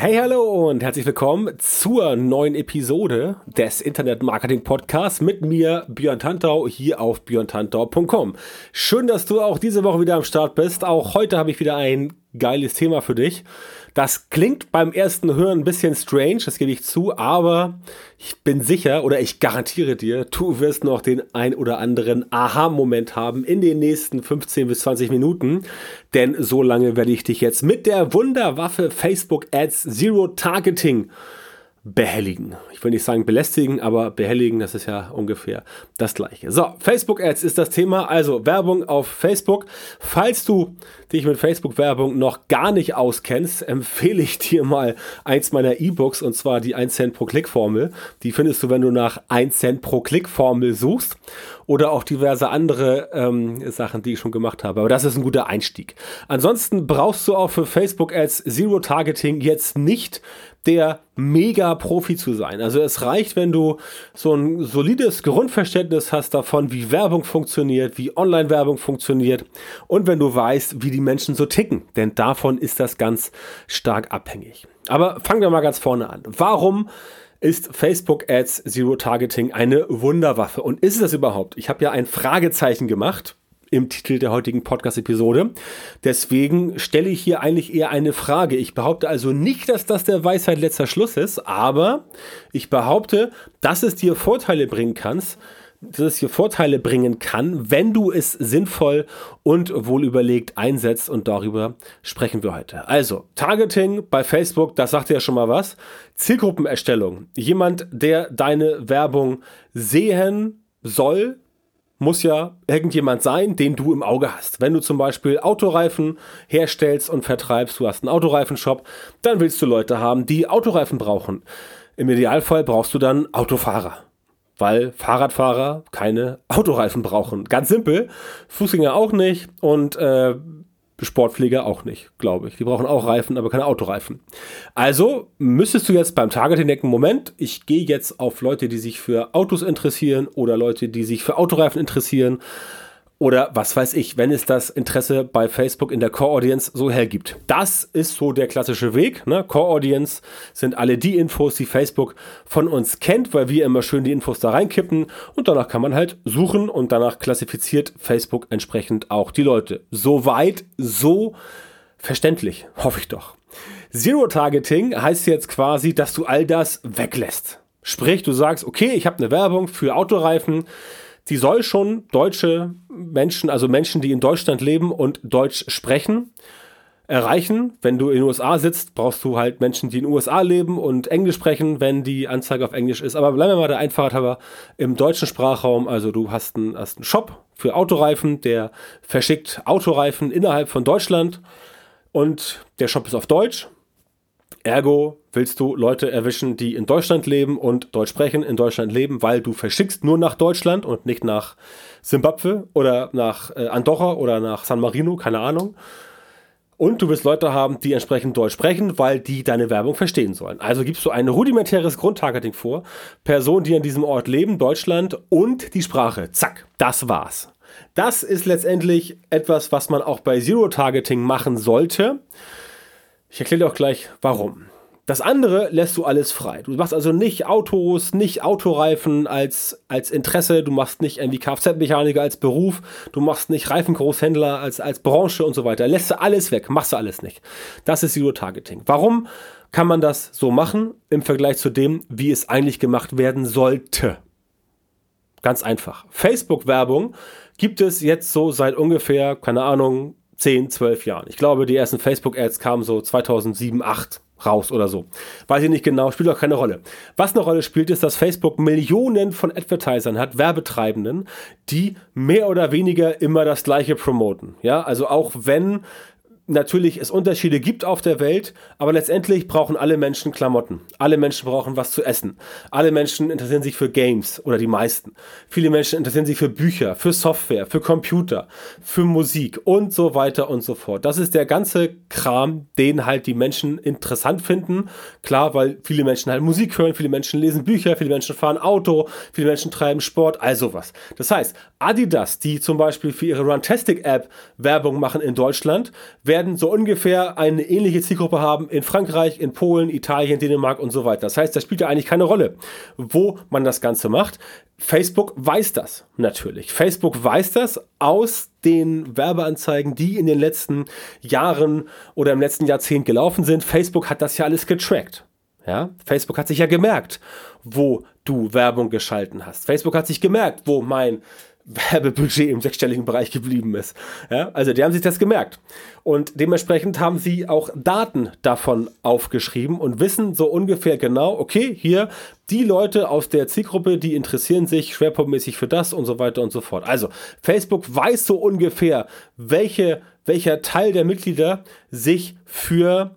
Hey, hallo und herzlich willkommen zur neuen Episode des Internet Marketing Podcasts mit mir, Björn Tantau, hier auf björntantau.com. Schön, dass du auch diese Woche wieder am Start bist. Auch heute habe ich wieder ein geiles Thema für dich. Das klingt beim ersten Hören ein bisschen strange, das gebe ich zu, aber ich bin sicher oder ich garantiere dir, du wirst noch den ein oder anderen Aha-Moment haben in den nächsten 15 bis 20 Minuten, denn so lange werde ich dich jetzt mit der Wunderwaffe Facebook Ads Zero Targeting behelligen. Ich will nicht sagen belästigen, aber behelligen, das ist ja ungefähr das gleiche. So, Facebook Ads ist das Thema, also Werbung auf Facebook. Falls du dich mit Facebook Werbung noch gar nicht auskennst, empfehle ich dir mal eins meiner E-Books und zwar die 1 Cent pro Klick Formel. Die findest du, wenn du nach 1 Cent pro Klick Formel suchst oder auch diverse andere ähm, Sachen, die ich schon gemacht habe. Aber das ist ein guter Einstieg. Ansonsten brauchst du auch für Facebook Ads Zero Targeting jetzt nicht der Mega-Profi zu sein. Also es reicht, wenn du so ein solides Grundverständnis hast davon, wie Werbung funktioniert, wie Online-Werbung funktioniert und wenn du weißt, wie die Menschen so ticken. Denn davon ist das ganz stark abhängig. Aber fangen wir mal ganz vorne an. Warum ist Facebook Ads Zero Targeting eine Wunderwaffe? Und ist es das überhaupt? Ich habe ja ein Fragezeichen gemacht im Titel der heutigen Podcast-Episode. Deswegen stelle ich hier eigentlich eher eine Frage. Ich behaupte also nicht, dass das der Weisheit letzter Schluss ist, aber ich behaupte, dass es dir Vorteile bringen kannst, dass es dir Vorteile bringen kann, wenn du es sinnvoll und wohl überlegt einsetzt und darüber sprechen wir heute. Also, Targeting bei Facebook, das sagt ja schon mal was. Zielgruppenerstellung. Jemand, der deine Werbung sehen soll, muss ja irgendjemand sein, den du im Auge hast. Wenn du zum Beispiel Autoreifen herstellst und vertreibst, du hast einen Autoreifenshop, dann willst du Leute haben, die Autoreifen brauchen. Im Idealfall brauchst du dann Autofahrer, weil Fahrradfahrer keine Autoreifen brauchen. Ganz simpel. Fußgänger auch nicht und äh, Sportpfleger auch nicht, glaube ich. Die brauchen auch Reifen, aber keine Autoreifen. Also müsstest du jetzt beim Targeting denken, Moment, ich gehe jetzt auf Leute, die sich für Autos interessieren oder Leute, die sich für Autoreifen interessieren oder was weiß ich, wenn es das Interesse bei Facebook in der Core Audience so hergibt. Das ist so der klassische Weg. Ne? Core Audience sind alle die Infos, die Facebook von uns kennt, weil wir immer schön die Infos da reinkippen und danach kann man halt suchen und danach klassifiziert Facebook entsprechend auch die Leute. Soweit, so verständlich, hoffe ich doch. Zero Targeting heißt jetzt quasi, dass du all das weglässt. Sprich, du sagst, okay, ich habe eine Werbung für Autoreifen die soll schon deutsche Menschen, also Menschen, die in Deutschland leben und Deutsch sprechen, erreichen. Wenn du in den USA sitzt, brauchst du halt Menschen, die in den USA leben und Englisch sprechen, wenn die Anzeige auf Englisch ist. Aber bleiben wir mal der Einfachheit halber im deutschen Sprachraum. Also du hast einen, hast einen Shop für Autoreifen, der verschickt Autoreifen innerhalb von Deutschland und der Shop ist auf Deutsch. Ergo willst du Leute erwischen, die in Deutschland leben und Deutsch sprechen, in Deutschland leben, weil du verschickst nur nach Deutschland und nicht nach Simbabwe oder nach äh, Andorra oder nach San Marino, keine Ahnung. Und du willst Leute haben, die entsprechend Deutsch sprechen, weil die deine Werbung verstehen sollen. Also gibst du ein rudimentäres Grundtargeting vor. Personen, die an diesem Ort leben, Deutschland und die Sprache. Zack, das war's. Das ist letztendlich etwas, was man auch bei Zero-Targeting machen sollte. Ich erkläre dir auch gleich, warum. Das andere lässt du alles frei. Du machst also nicht Autos, nicht Autoreifen als, als Interesse, du machst nicht irgendwie Kfz-Mechaniker als Beruf, du machst nicht Reifengroßhändler als, als Branche und so weiter. Lässt du alles weg, machst du alles nicht. Das ist Zero-Targeting. Warum kann man das so machen im Vergleich zu dem, wie es eigentlich gemacht werden sollte? Ganz einfach. Facebook-Werbung gibt es jetzt so seit ungefähr, keine Ahnung, 10, 12 Jahren. Ich glaube, die ersten Facebook-Ads kamen so 2007, 2008 raus oder so. Weiß ich nicht genau, spielt auch keine Rolle. Was eine Rolle spielt, ist, dass Facebook Millionen von Advertisern hat, Werbetreibenden, die mehr oder weniger immer das gleiche promoten. Ja, also auch wenn natürlich es Unterschiede gibt auf der Welt, aber letztendlich brauchen alle Menschen Klamotten. Alle Menschen brauchen was zu essen. Alle Menschen interessieren sich für Games oder die meisten. Viele Menschen interessieren sich für Bücher, für Software, für Computer, für Musik und so weiter und so fort. Das ist der ganze Kram, den halt die Menschen interessant finden. Klar, weil viele Menschen halt Musik hören, viele Menschen lesen Bücher, viele Menschen fahren Auto, viele Menschen treiben Sport, all sowas. Das heißt, Adidas, die zum Beispiel für ihre Runtastic App Werbung machen in Deutschland, werden werden so ungefähr eine ähnliche Zielgruppe haben in Frankreich, in Polen, Italien, Dänemark und so weiter. Das heißt, das spielt ja eigentlich keine Rolle, wo man das Ganze macht. Facebook weiß das natürlich. Facebook weiß das aus den Werbeanzeigen, die in den letzten Jahren oder im letzten Jahrzehnt gelaufen sind. Facebook hat das ja alles getrackt. Ja, Facebook hat sich ja gemerkt, wo du Werbung geschalten hast. Facebook hat sich gemerkt, wo mein Werbebudget im sechsstelligen Bereich geblieben ist. Ja, also die haben sich das gemerkt. Und dementsprechend haben sie auch Daten davon aufgeschrieben und wissen so ungefähr genau, okay, hier die Leute aus der Zielgruppe, die interessieren sich schwerpunktmäßig für das und so weiter und so fort. Also Facebook weiß so ungefähr, welche, welcher Teil der Mitglieder sich für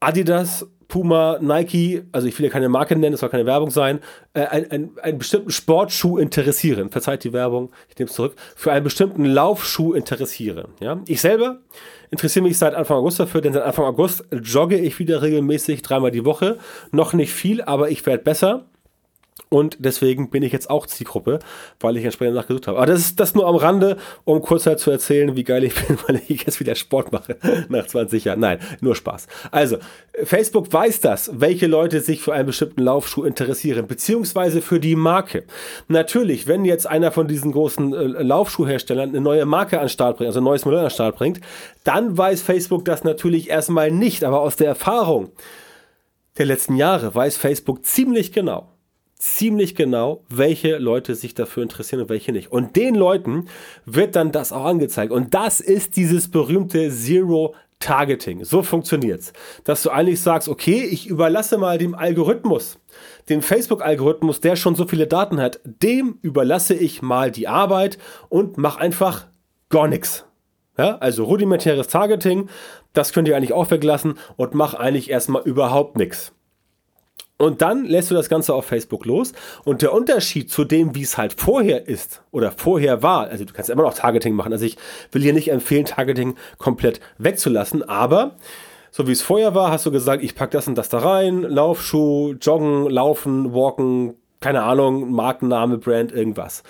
Adidas Puma, Nike, also ich will ja keine Marke nennen, es soll keine Werbung sein, äh, ein, ein, einen bestimmten Sportschuh interessieren. Verzeiht die Werbung, ich nehme es zurück. Für einen bestimmten Laufschuh interessieren. Ja? Ich selber interessiere mich seit Anfang August dafür, denn seit Anfang August jogge ich wieder regelmäßig dreimal die Woche. Noch nicht viel, aber ich werde besser. Und deswegen bin ich jetzt auch Zielgruppe, weil ich entsprechend nachgesucht habe. Aber das ist das nur am Rande, um kurz halt zu erzählen, wie geil ich bin, weil ich jetzt wieder Sport mache nach 20 Jahren. Nein, nur Spaß. Also, Facebook weiß das, welche Leute sich für einen bestimmten Laufschuh interessieren, beziehungsweise für die Marke. Natürlich, wenn jetzt einer von diesen großen äh, Laufschuhherstellern eine neue Marke an Start bringt, also ein neues Modell an Start bringt, dann weiß Facebook das natürlich erstmal nicht. Aber aus der Erfahrung der letzten Jahre weiß Facebook ziemlich genau, ziemlich genau, welche Leute sich dafür interessieren und welche nicht. Und den Leuten wird dann das auch angezeigt. Und das ist dieses berühmte Zero Targeting. So funktioniert's. Dass du eigentlich sagst, okay, ich überlasse mal dem Algorithmus, dem Facebook-Algorithmus, der schon so viele Daten hat, dem überlasse ich mal die Arbeit und mach einfach gar nichts. Ja, also rudimentäres Targeting, das könnt ihr eigentlich auch weglassen und mach eigentlich erstmal überhaupt nichts. Und dann lässt du das Ganze auf Facebook los. Und der Unterschied zu dem, wie es halt vorher ist oder vorher war, also du kannst immer noch Targeting machen. Also ich will hier nicht empfehlen, Targeting komplett wegzulassen, aber so wie es vorher war, hast du gesagt, ich packe das und das da rein, Laufschuh, Joggen, Laufen, Walken, keine Ahnung, Markenname, Brand, irgendwas.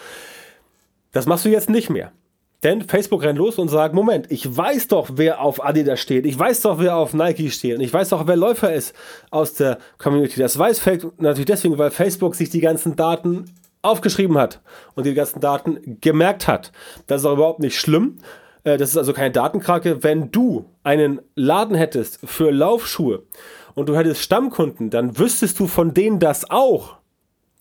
Das machst du jetzt nicht mehr. Denn Facebook rennt los und sagt, Moment, ich weiß doch, wer auf Adidas steht. Ich weiß doch, wer auf Nike steht. Und ich weiß doch, wer Läufer ist aus der Community. Das weiß Facebook natürlich deswegen, weil Facebook sich die ganzen Daten aufgeschrieben hat und die ganzen Daten gemerkt hat. Das ist auch überhaupt nicht schlimm. Äh, das ist also keine Datenkrake. Wenn du einen Laden hättest für Laufschuhe und du hättest Stammkunden, dann wüsstest du von denen das auch.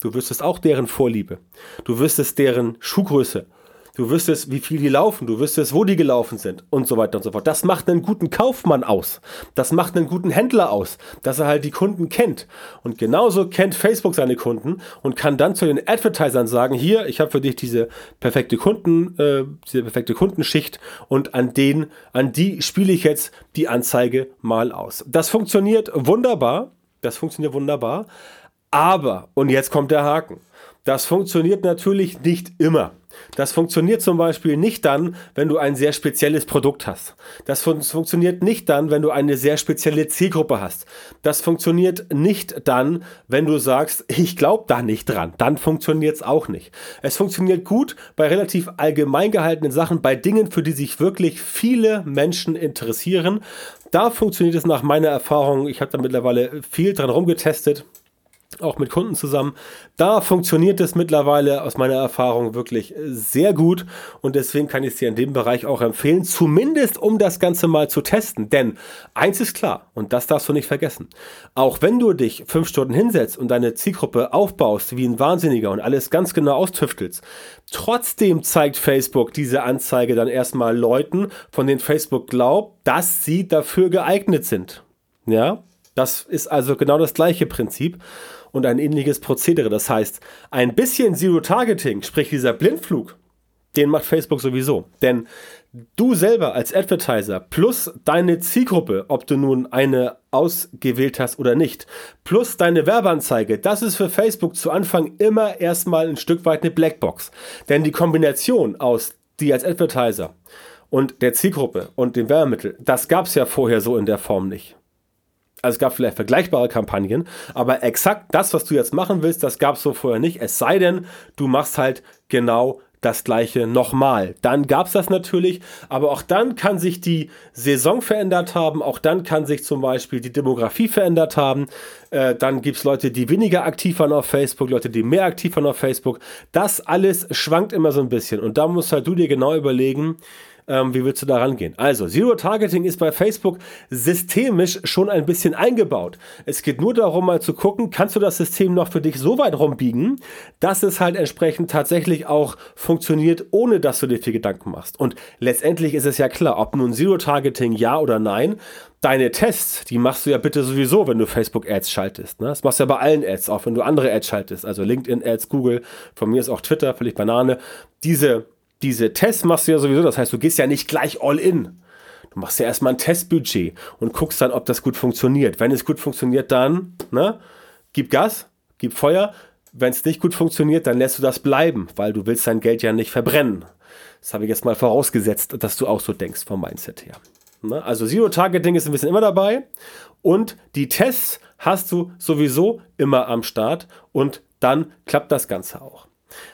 Du wüsstest auch deren Vorliebe. Du wüsstest deren Schuhgröße Du wüsstest, wie viel die laufen, du wüsstest, wo die gelaufen sind und so weiter und so fort. Das macht einen guten Kaufmann aus. Das macht einen guten Händler aus, dass er halt die Kunden kennt. Und genauso kennt Facebook seine Kunden und kann dann zu den Advertisern sagen, hier, ich habe für dich diese perfekte Kunden, äh, diese perfekte Kundenschicht und an den, an die spiele ich jetzt die Anzeige mal aus. Das funktioniert wunderbar. Das funktioniert wunderbar. Aber, und jetzt kommt der Haken. Das funktioniert natürlich nicht immer. Das funktioniert zum Beispiel nicht dann, wenn du ein sehr spezielles Produkt hast. Das fun funktioniert nicht dann, wenn du eine sehr spezielle Zielgruppe hast. Das funktioniert nicht dann, wenn du sagst, ich glaube da nicht dran. Dann funktioniert es auch nicht. Es funktioniert gut bei relativ allgemein gehaltenen Sachen, bei Dingen, für die sich wirklich viele Menschen interessieren. Da funktioniert es nach meiner Erfahrung. Ich habe da mittlerweile viel dran rumgetestet auch mit Kunden zusammen. Da funktioniert es mittlerweile aus meiner Erfahrung wirklich sehr gut und deswegen kann ich es dir in dem Bereich auch empfehlen, zumindest um das Ganze mal zu testen. Denn eins ist klar und das darfst du nicht vergessen. Auch wenn du dich fünf Stunden hinsetzt und deine Zielgruppe aufbaust wie ein Wahnsinniger und alles ganz genau austüftelst, trotzdem zeigt Facebook diese Anzeige dann erstmal Leuten, von denen Facebook glaubt, dass sie dafür geeignet sind. Ja, das ist also genau das gleiche Prinzip und ein ähnliches Prozedere. Das heißt, ein bisschen Zero-Targeting, sprich dieser Blindflug, den macht Facebook sowieso. Denn du selber als Advertiser plus deine Zielgruppe, ob du nun eine ausgewählt hast oder nicht, plus deine Werbeanzeige, das ist für Facebook zu Anfang immer erstmal ein Stück weit eine Blackbox. Denn die Kombination aus die als Advertiser und der Zielgruppe und dem Werbemittel, das gab es ja vorher so in der Form nicht. Also es gab vielleicht vergleichbare Kampagnen, aber exakt das, was du jetzt machen willst, das gab es so vorher nicht. Es sei denn, du machst halt genau das gleiche nochmal. Dann gab es das natürlich, aber auch dann kann sich die Saison verändert haben, auch dann kann sich zum Beispiel die Demografie verändert haben. Äh, dann gibt es Leute, die weniger aktiv waren auf Facebook, Leute, die mehr aktiv waren auf Facebook. Das alles schwankt immer so ein bisschen und da musst halt du dir genau überlegen, ähm, wie willst du da rangehen? Also, Zero Targeting ist bei Facebook systemisch schon ein bisschen eingebaut. Es geht nur darum, mal zu gucken, kannst du das System noch für dich so weit rumbiegen, dass es halt entsprechend tatsächlich auch funktioniert, ohne dass du dir viel Gedanken machst. Und letztendlich ist es ja klar, ob nun Zero Targeting ja oder nein, deine Tests, die machst du ja bitte sowieso, wenn du Facebook-Ads schaltest. Ne? Das machst du ja bei allen Ads, auch wenn du andere Ads schaltest. Also LinkedIn-Ads, Google, von mir ist auch Twitter, völlig Banane. Diese diese Tests machst du ja sowieso, das heißt, du gehst ja nicht gleich all in. Du machst ja erstmal ein Testbudget und guckst dann, ob das gut funktioniert. Wenn es gut funktioniert, dann, ne, gib Gas, gib Feuer. Wenn es nicht gut funktioniert, dann lässt du das bleiben, weil du willst dein Geld ja nicht verbrennen. Das habe ich jetzt mal vorausgesetzt, dass du auch so denkst vom Mindset her. Ne? Also Zero-Targeting ist ein bisschen immer dabei und die Tests hast du sowieso immer am Start und dann klappt das Ganze auch.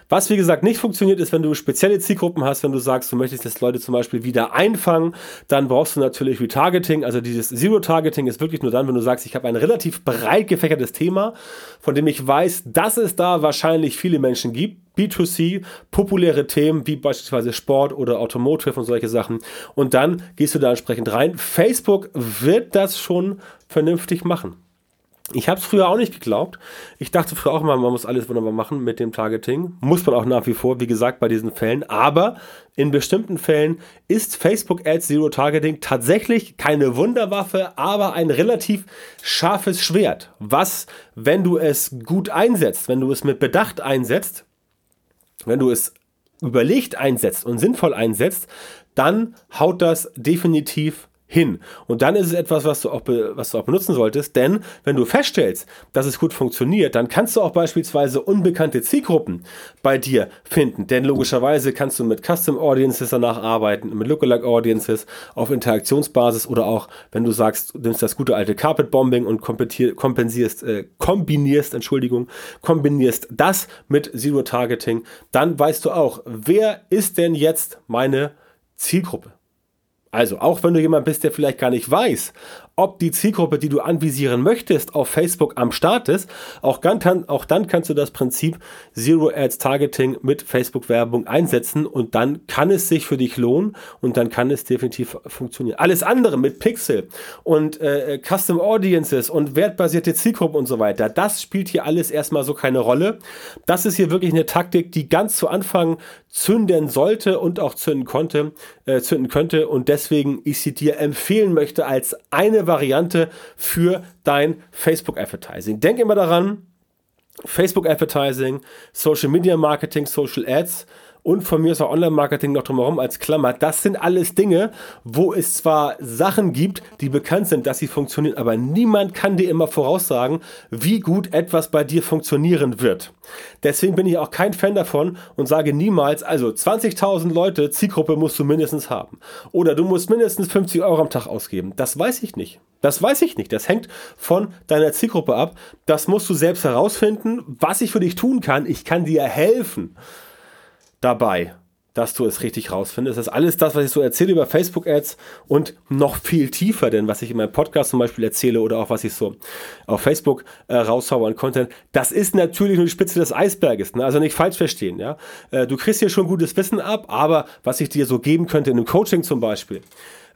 Was wie gesagt nicht funktioniert, ist, wenn du spezielle Zielgruppen hast, wenn du sagst, du möchtest jetzt Leute zum Beispiel wieder einfangen, dann brauchst du natürlich Retargeting. Also dieses Zero-Targeting ist wirklich nur dann, wenn du sagst, ich habe ein relativ breit gefächertes Thema, von dem ich weiß, dass es da wahrscheinlich viele Menschen gibt. B2C, populäre Themen wie beispielsweise Sport oder Automotive und solche Sachen. Und dann gehst du da entsprechend rein. Facebook wird das schon vernünftig machen. Ich habe es früher auch nicht geglaubt. Ich dachte früher auch mal, man muss alles wunderbar machen mit dem Targeting. Muss man auch nach wie vor, wie gesagt, bei diesen Fällen. Aber in bestimmten Fällen ist Facebook Ads Zero Targeting tatsächlich keine Wunderwaffe, aber ein relativ scharfes Schwert. Was, wenn du es gut einsetzt, wenn du es mit Bedacht einsetzt, wenn du es überlegt einsetzt und sinnvoll einsetzt, dann haut das definitiv hin. Und dann ist es etwas, was du, auch was du auch benutzen solltest, denn wenn du feststellst, dass es gut funktioniert, dann kannst du auch beispielsweise unbekannte Zielgruppen bei dir finden. Denn logischerweise kannst du mit Custom Audiences danach arbeiten, mit Lookalike Audiences auf Interaktionsbasis oder auch, wenn du sagst, du nimmst das gute alte Carpet Bombing und kompensierst, äh, kombinierst, Entschuldigung, kombinierst das mit Zero Targeting, dann weißt du auch, wer ist denn jetzt meine Zielgruppe? Also, auch wenn du jemand bist, der vielleicht gar nicht weiß, ob die Zielgruppe, die du anvisieren möchtest, auf Facebook am Start ist, auch dann, auch dann kannst du das Prinzip Zero Ads Targeting mit Facebook-Werbung einsetzen und dann kann es sich für dich lohnen und dann kann es definitiv funktionieren. Alles andere mit Pixel und äh, Custom Audiences und wertbasierte Zielgruppen und so weiter, das spielt hier alles erstmal so keine Rolle. Das ist hier wirklich eine Taktik, die ganz zu Anfang zünden sollte und auch zünden konnte, äh, zünden könnte und deswegen ich sie dir empfehlen möchte als eine Variante für dein Facebook Advertising. Denk immer daran, Facebook Advertising, Social Media Marketing, Social Ads und von mir ist auch Online-Marketing noch drumherum als Klammer. Das sind alles Dinge, wo es zwar Sachen gibt, die bekannt sind, dass sie funktionieren, aber niemand kann dir immer voraussagen, wie gut etwas bei dir funktionieren wird. Deswegen bin ich auch kein Fan davon und sage niemals, also 20.000 Leute, Zielgruppe musst du mindestens haben. Oder du musst mindestens 50 Euro am Tag ausgeben. Das weiß ich nicht. Das weiß ich nicht. Das hängt von deiner Zielgruppe ab. Das musst du selbst herausfinden. Was ich für dich tun kann, ich kann dir helfen dabei, dass du es richtig rausfindest. Das ist alles das, was ich so erzähle über Facebook-Ads und noch viel tiefer, denn was ich in meinem Podcast zum Beispiel erzähle oder auch was ich so auf Facebook äh, raushaue an Content, das ist natürlich nur die Spitze des Eisberges. Ne? Also nicht falsch verstehen. Ja? Äh, du kriegst hier schon gutes Wissen ab, aber was ich dir so geben könnte in einem Coaching zum Beispiel,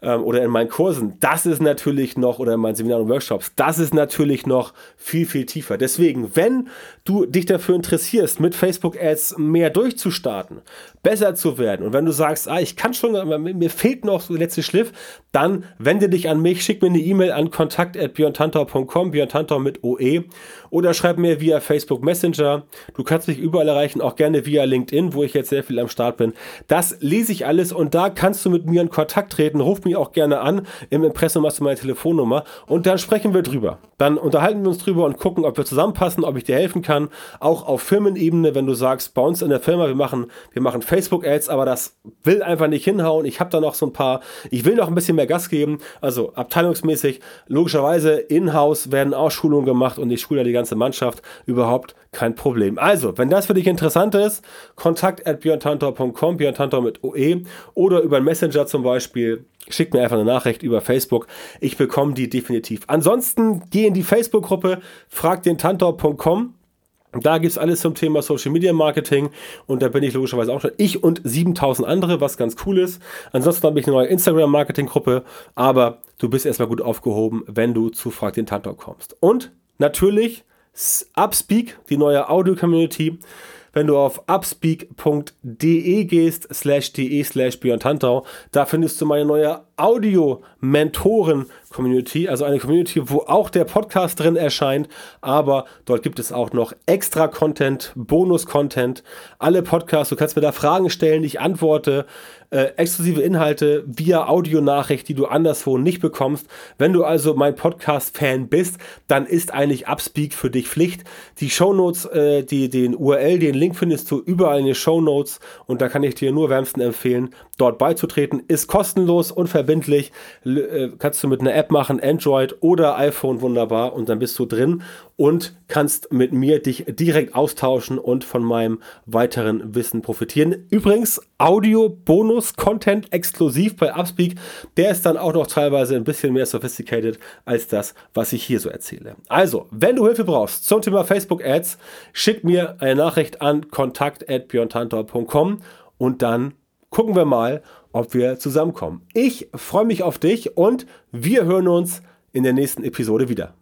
ähm, oder in meinen Kursen, das ist natürlich noch, oder in meinen Seminaren und Workshops, das ist natürlich noch viel, viel tiefer. Deswegen, wenn du dich dafür interessierst, mit Facebook-Ads mehr durchzustarten, besser zu werden und wenn du sagst, ah, ich kann schon, mir fehlt noch so der letzte Schliff, dann wende dich an mich, schick mir eine E-Mail an kontakt.björntantor.com, Björn mit OE oder schreib mir via Facebook Messenger. Du kannst mich überall erreichen, auch gerne via LinkedIn, wo ich jetzt sehr viel am Start bin. Das lese ich alles und da kannst du mit mir in Kontakt treten. Ruf mich auch gerne an. Im Impressum hast du meine Telefonnummer und dann sprechen wir drüber. Dann unterhalten wir uns drüber und gucken, ob wir zusammenpassen, ob ich dir helfen kann. Auch auf Firmenebene, wenn du sagst, bei uns in der Firma, wir machen, wir machen Facebook-Ads, aber das will einfach nicht hinhauen. Ich habe da noch so ein paar, ich will noch ein bisschen mehr Gas geben. Also abteilungsmäßig, logischerweise in-house werden auch Schulungen gemacht und ich schule die ganze Mannschaft. Überhaupt kein Problem. Also, wenn das für dich interessant ist, kontakt at björntantor.com, björntantor mit OE oder über Messenger zum Beispiel. Schick mir einfach eine Nachricht über Facebook. Ich bekomme die definitiv. Ansonsten geh in die Facebook-Gruppe fragdentantor.com. Da gibt es alles zum Thema Social Media Marketing und da bin ich logischerweise auch schon. Ich und 7000 andere, was ganz cool ist. Ansonsten habe ich eine neue Instagram Marketing Gruppe, aber du bist erstmal gut aufgehoben, wenn du zu Frag den Tantor kommst. Und natürlich Upspeak, die neue Audio-Community. Wenn du auf upspeak.de gehst, slash de slash Björn Tantau, da findest du meine neue Audio-Mentoren-Community, also eine Community, wo auch der Podcast drin erscheint, aber dort gibt es auch noch extra Content, Bonus-Content, alle Podcasts, du kannst mir da Fragen stellen, ich antworte, äh, exklusive Inhalte via Audionachricht, die du anderswo nicht bekommst. Wenn du also mein Podcast-Fan bist, dann ist eigentlich Upspeak für dich Pflicht. Die Shownotes, äh, die, den URL, den Link findest du überall in den Shownotes und da kann ich dir nur wärmsten empfehlen, dort beizutreten. Ist kostenlos, unverbindlich, äh, kannst du mit einer App machen, Android oder iPhone wunderbar und dann bist du drin und kannst mit mir dich direkt austauschen und von meinem weiteren Wissen profitieren. Übrigens, Audio-Bonus-Content exklusiv bei Upspeak, der ist dann auch noch teilweise ein bisschen mehr sophisticated als das, was ich hier so erzähle. Also, wenn du Hilfe brauchst zum Thema Facebook Ads, schick mir eine Nachricht an kontakt.björntantor.com und dann gucken wir mal, ob wir zusammenkommen. Ich freue mich auf dich und wir hören uns in der nächsten Episode wieder.